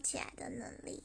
起来的能力。